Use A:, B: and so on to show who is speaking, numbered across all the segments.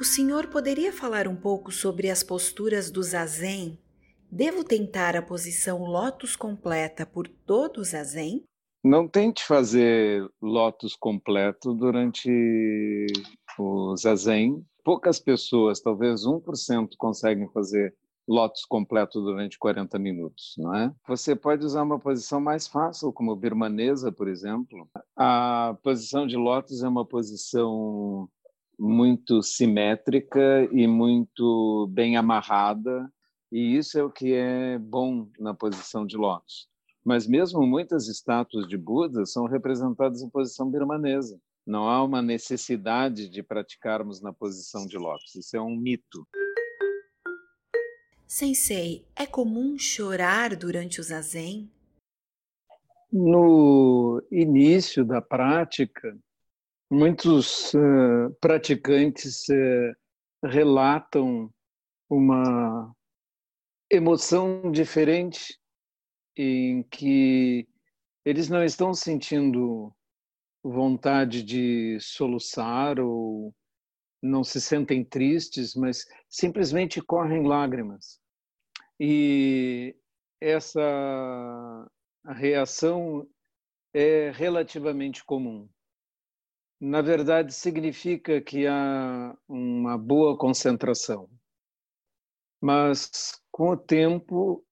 A: O senhor poderia falar um pouco sobre as posturas do zazen? Devo tentar a posição lótus completa por todo o zazen?
B: Não tente fazer lótus completo durante o zazen. Poucas pessoas, talvez 1%, conseguem fazer lótus completo durante 40 minutos, não é? Você pode usar uma posição mais fácil, como birmanesa, por exemplo. A posição de lótus é uma posição muito simétrica e muito bem amarrada, e isso é o que é bom na posição de lótus. Mas mesmo muitas estátuas de Buda são representadas em posição birmanesa. Não há uma necessidade de praticarmos na posição de lótus. Isso é um mito.
A: Sensei, é comum chorar durante o zazen?
B: No início da prática, muitos uh, praticantes uh, relatam uma emoção diferente em que eles não estão sentindo vontade de soluçar ou não se sentem tristes, mas simplesmente correm lágrimas. E essa reação é relativamente comum. Na verdade, significa que há uma boa concentração. Mas, com o tempo,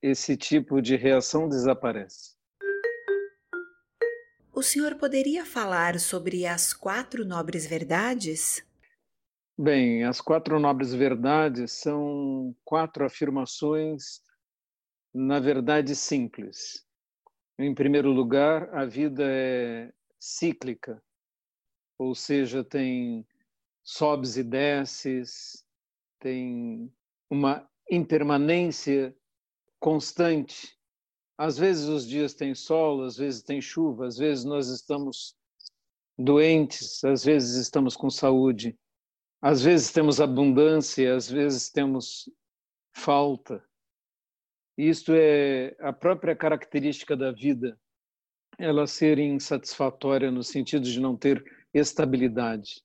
B: esse tipo de reação desaparece.
A: O senhor poderia falar sobre as quatro nobres verdades?
B: Bem, as quatro nobres verdades são quatro afirmações, na verdade, simples. Em primeiro lugar, a vida é cíclica, ou seja, tem sobes e desces, tem uma impermanência constante. Às vezes os dias têm sol, às vezes tem chuva, às vezes nós estamos doentes, às vezes estamos com saúde. Às vezes temos abundância, às vezes temos falta. Isto é a própria característica da vida, ela ser insatisfatória no sentido de não ter estabilidade.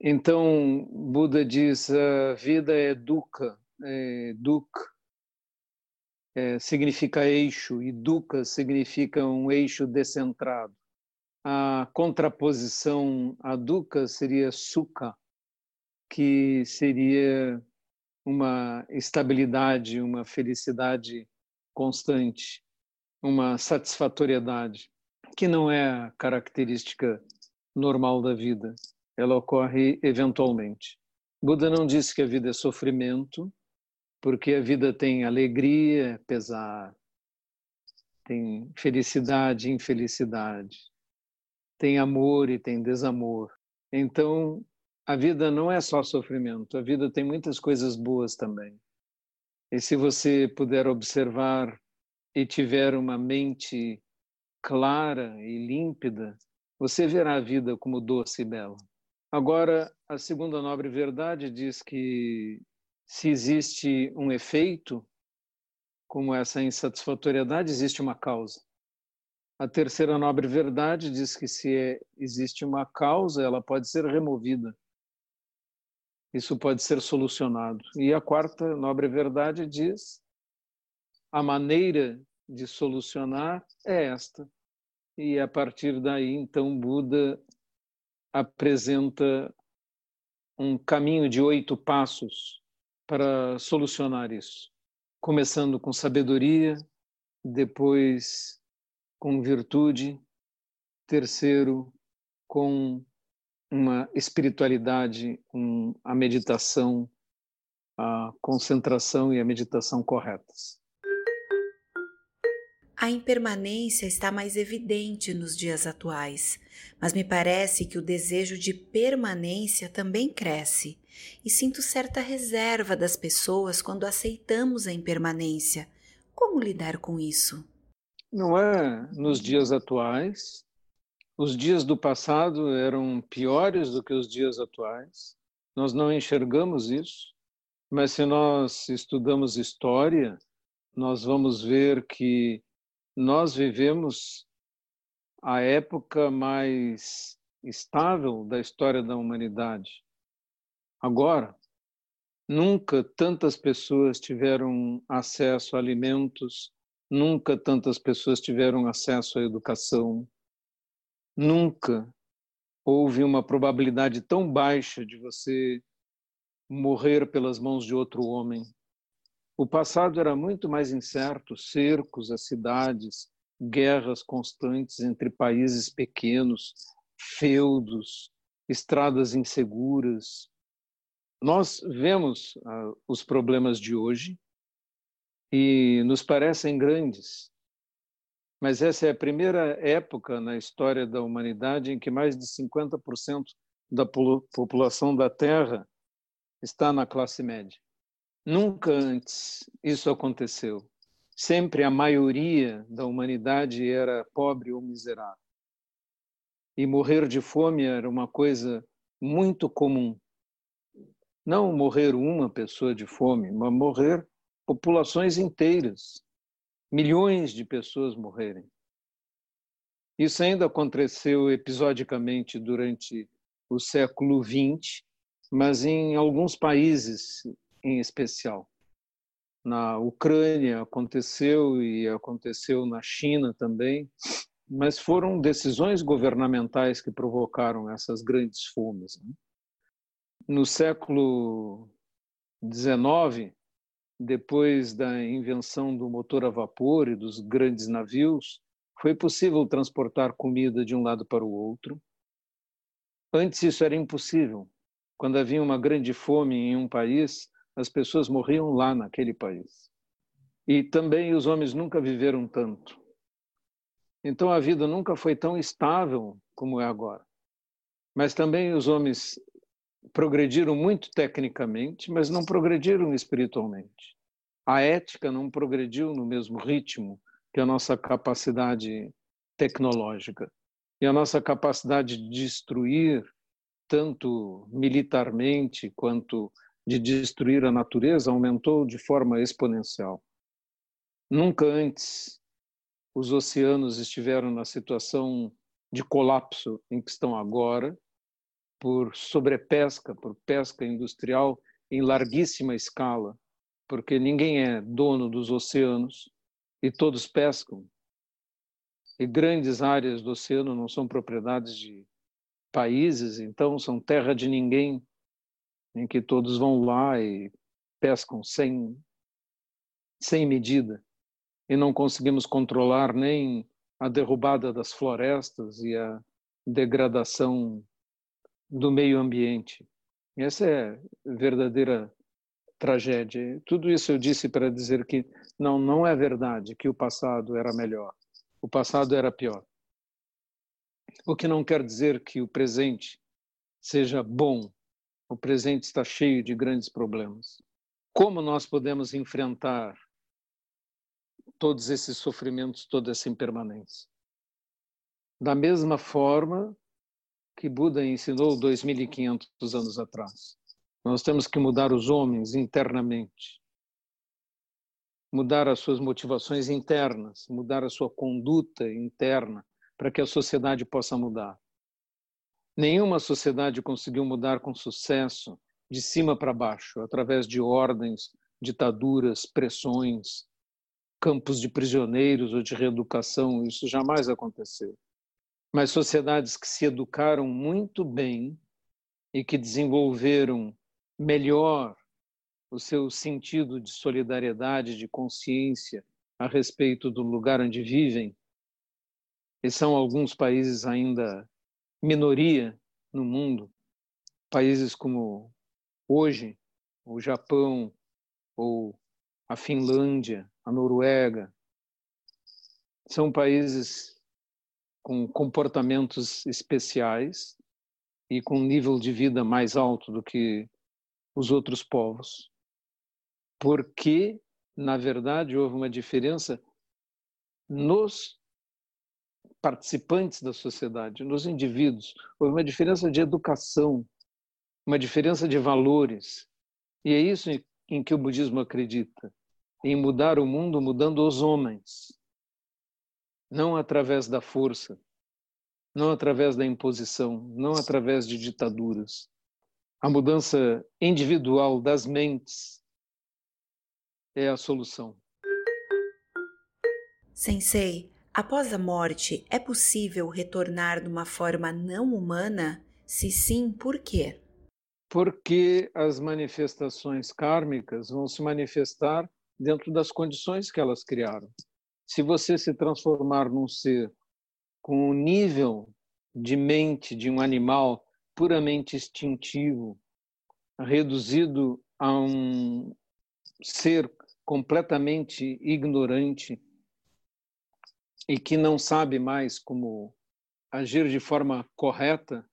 B: Então, Buda diz: a vida é dukkha, é, dukkha é, significa eixo, e dukkha significa um eixo descentrado. A contraposição a dukkha seria sukha, que seria uma estabilidade, uma felicidade constante, uma satisfatoriedade, que não é a característica normal da vida. Ela ocorre eventualmente. Buda não disse que a vida é sofrimento, porque a vida tem alegria, pesar, tem felicidade infelicidade, tem amor e tem desamor. Então, a vida não é só sofrimento, a vida tem muitas coisas boas também. E se você puder observar e tiver uma mente clara e límpida, você verá a vida como doce e bela. Agora, a segunda nobre verdade diz que se existe um efeito, como essa insatisfatoriedade, existe uma causa. A terceira nobre verdade diz que se é, existe uma causa, ela pode ser removida isso pode ser solucionado. E a quarta nobre verdade diz: a maneira de solucionar é esta. E a partir daí, então, Buda apresenta um caminho de oito passos para solucionar isso, começando com sabedoria, depois com virtude, terceiro com uma espiritualidade, um, a meditação, a concentração e a meditação corretas.
A: A impermanência está mais evidente nos dias atuais, mas me parece que o desejo de permanência também cresce, e sinto certa reserva das pessoas quando aceitamos a impermanência. Como lidar com isso?
B: Não é nos dias atuais, os dias do passado eram piores do que os dias atuais. Nós não enxergamos isso, mas se nós estudamos história, nós vamos ver que nós vivemos a época mais estável da história da humanidade. agora, nunca tantas pessoas tiveram acesso a alimentos, nunca tantas pessoas tiveram acesso à educação, nunca houve uma probabilidade tão baixa de você morrer pelas mãos de outro homem. O passado era muito mais incerto, cercos às cidades, guerras constantes entre países pequenos, feudos, estradas inseguras. Nós vemos uh, os problemas de hoje e nos parecem grandes, mas essa é a primeira época na história da humanidade em que mais de 50% da população da Terra está na classe média. Nunca antes isso aconteceu. Sempre a maioria da humanidade era pobre ou miserável. E morrer de fome era uma coisa muito comum. Não morrer uma pessoa de fome, mas morrer populações inteiras, milhões de pessoas morrerem. Isso ainda aconteceu episodicamente durante o século XX, mas em alguns países em especial. Na Ucrânia aconteceu e aconteceu na China também, mas foram decisões governamentais que provocaram essas grandes fomes. Né? No século XIX, depois da invenção do motor a vapor e dos grandes navios, foi possível transportar comida de um lado para o outro. Antes isso era impossível. Quando havia uma grande fome em um país, as pessoas morriam lá naquele país. E também os homens nunca viveram tanto. Então a vida nunca foi tão estável como é agora. Mas também os homens progrediram muito tecnicamente, mas não progrediram espiritualmente. A ética não progrediu no mesmo ritmo que a nossa capacidade tecnológica. E a nossa capacidade de destruir, tanto militarmente quanto de destruir a natureza aumentou de forma exponencial. Nunca antes os oceanos estiveram na situação de colapso em que estão agora, por sobrepesca, por pesca industrial em larguíssima escala, porque ninguém é dono dos oceanos e todos pescam. E grandes áreas do oceano não são propriedades de países, então são terra de ninguém em que todos vão lá e pescam sem, sem medida e não conseguimos controlar nem a derrubada das florestas e a degradação do meio ambiente. Essa é verdadeira tragédia. Tudo isso eu disse para dizer que não, não é verdade que o passado era melhor. O passado era pior. O que não quer dizer que o presente seja bom o presente está cheio de grandes problemas. Como nós podemos enfrentar todos esses sofrimentos, toda essa impermanência? Da mesma forma que Buda ensinou 2.500 anos atrás. Nós temos que mudar os homens internamente, mudar as suas motivações internas, mudar a sua conduta interna, para que a sociedade possa mudar. Nenhuma sociedade conseguiu mudar com sucesso de cima para baixo, através de ordens, ditaduras, pressões, campos de prisioneiros ou de reeducação. Isso jamais aconteceu. Mas sociedades que se educaram muito bem e que desenvolveram melhor o seu sentido de solidariedade, de consciência a respeito do lugar onde vivem, e são alguns países ainda minoria no mundo, países como hoje o Japão ou a Finlândia, a Noruega, são países com comportamentos especiais e com um nível de vida mais alto do que os outros povos. Porque, na verdade, houve uma diferença nos participantes da sociedade, nos indivíduos. Houve uma diferença de educação, uma diferença de valores. E é isso em que o budismo acredita, em mudar o mundo mudando os homens, não através da força, não através da imposição, não através de ditaduras, A mudança individual das mentes é a solução.
A: Sensei, após a morte, é possível retornar numa forma não humana? Se sim, por quê?
B: Porque as manifestações kármicas vão se manifestar dentro das condições que elas criaram. Se você se transformar num ser com o nível de mente de um animal puramente instintivo, reduzido a um ser completamente ignorante e que não sabe mais como agir de forma correta,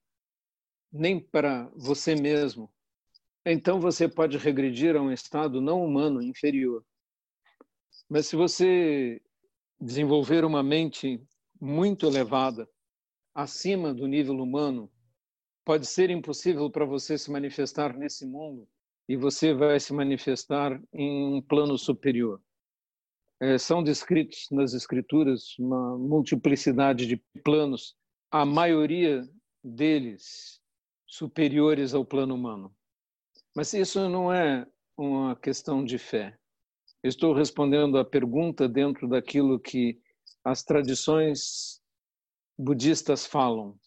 B: nem para você mesmo, então você pode regredir a um estado não humano inferior. Mas se você desenvolver uma mente muito elevada, acima do nível humano, pode ser impossível para você se manifestar nesse mundo e você vai se manifestar em um plano superior são descritos nas escrituras uma multiplicidade de planos, a maioria deles superiores ao plano humano. Mas isso não é uma questão de fé. Estou respondendo à pergunta dentro daquilo que as tradições budistas falam,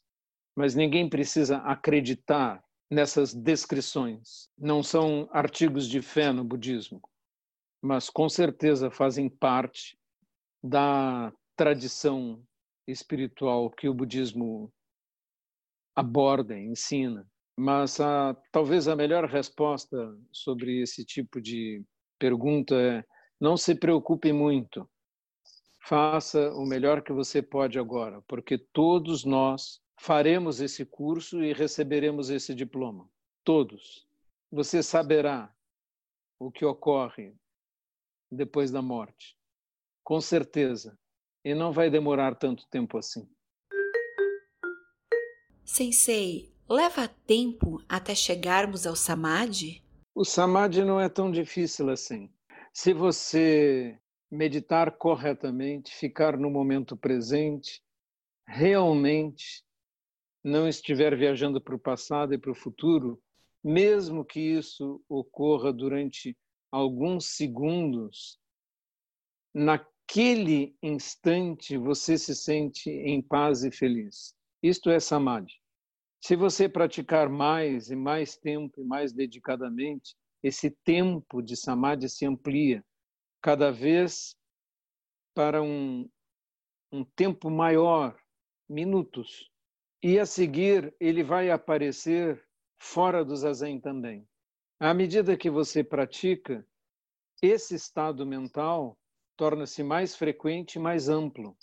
B: mas ninguém precisa acreditar nessas descrições. Não são artigos de fé no budismo mas com certeza fazem parte da tradição espiritual que o budismo aborda, ensina. Mas a, talvez a melhor resposta sobre esse tipo de pergunta é: não se preocupe muito. Faça o melhor que você pode agora, porque todos nós faremos esse curso e receberemos esse diploma. Todos. Você saberá o que ocorre depois da morte. Com certeza. E não vai demorar tanto tempo assim.
A: Sensei, leva tempo até chegarmos ao Samadhi?
B: O Samadhi não é tão difícil assim. Se você meditar corretamente, ficar no momento presente, realmente não estiver viajando para o passado e para o futuro, mesmo que isso ocorra durante alguns segundos, naquele instante você se sente em paz e feliz. Isto é samadhi. Se você praticar mais e mais tempo e mais dedicadamente, esse tempo de samadhi se amplia cada vez para um, um tempo maior, minutos. E a seguir ele vai aparecer fora do zazen também. À medida que você pratica, esse estado mental torna-se mais frequente e mais amplo.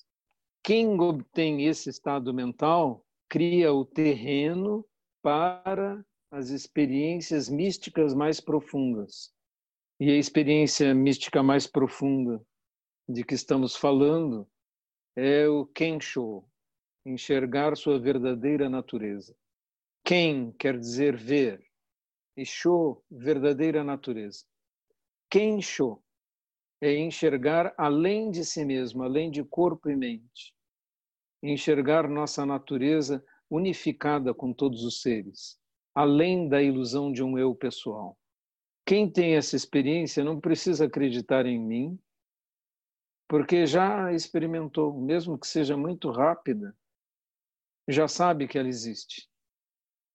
B: Quem obtém esse estado mental cria o terreno para as experiências místicas mais profundas. E a experiência mística mais profunda de que estamos falando é o Kensho, enxergar sua verdadeira natureza. Ken quer dizer ver, e show, verdadeira natureza. Kensho é enxergar além de si mesmo, além de corpo e mente. Enxergar nossa natureza unificada com todos os seres, além da ilusão de um eu pessoal. Quem tem essa experiência não precisa acreditar em mim, porque já experimentou, mesmo que seja muito rápida, já sabe que ela existe.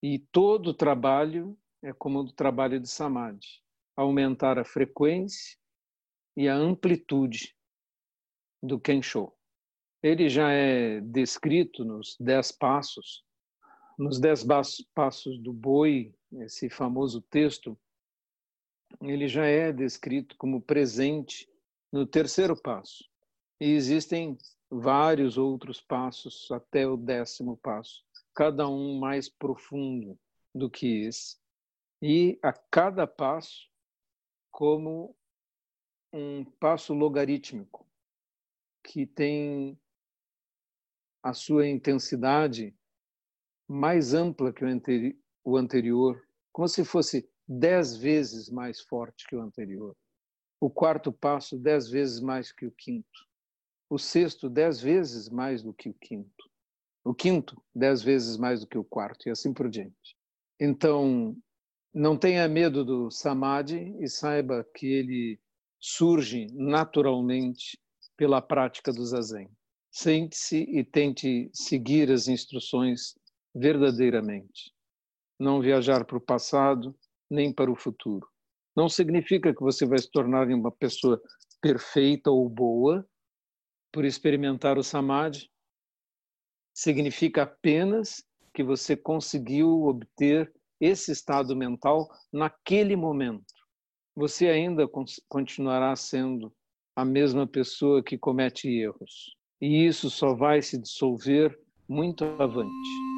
B: E todo trabalho é como o trabalho de Samadhi, aumentar a frequência e a amplitude do Kensho. Ele já é descrito nos Dez Passos, nos Dez Passos do Boi, esse famoso texto, ele já é descrito como presente no terceiro passo. E existem vários outros passos até o décimo passo, cada um mais profundo do que esse e a cada passo como um passo logarítmico que tem a sua intensidade mais ampla que o anterior, como se fosse dez vezes mais forte que o anterior. O quarto passo, dez vezes mais que o quinto. O sexto, dez vezes mais do que o quinto. O quinto, dez vezes mais do que o quarto, e assim por diante. Então, Não tenha medo do samadhi e saiba que ele surge naturalmente pela prática do zazen. Sente-se e tente seguir as instruções verdadeiramente. Não viajar para o passado nem para o futuro. Não significa que você vai se tornar uma pessoa perfeita ou boa por experimentar o samadhi. Significa apenas que você conseguiu obter esse estado mental naquele momento. Você ainda continuará sendo a mesma pessoa que comete erros. E isso só vai se dissolver muito avante.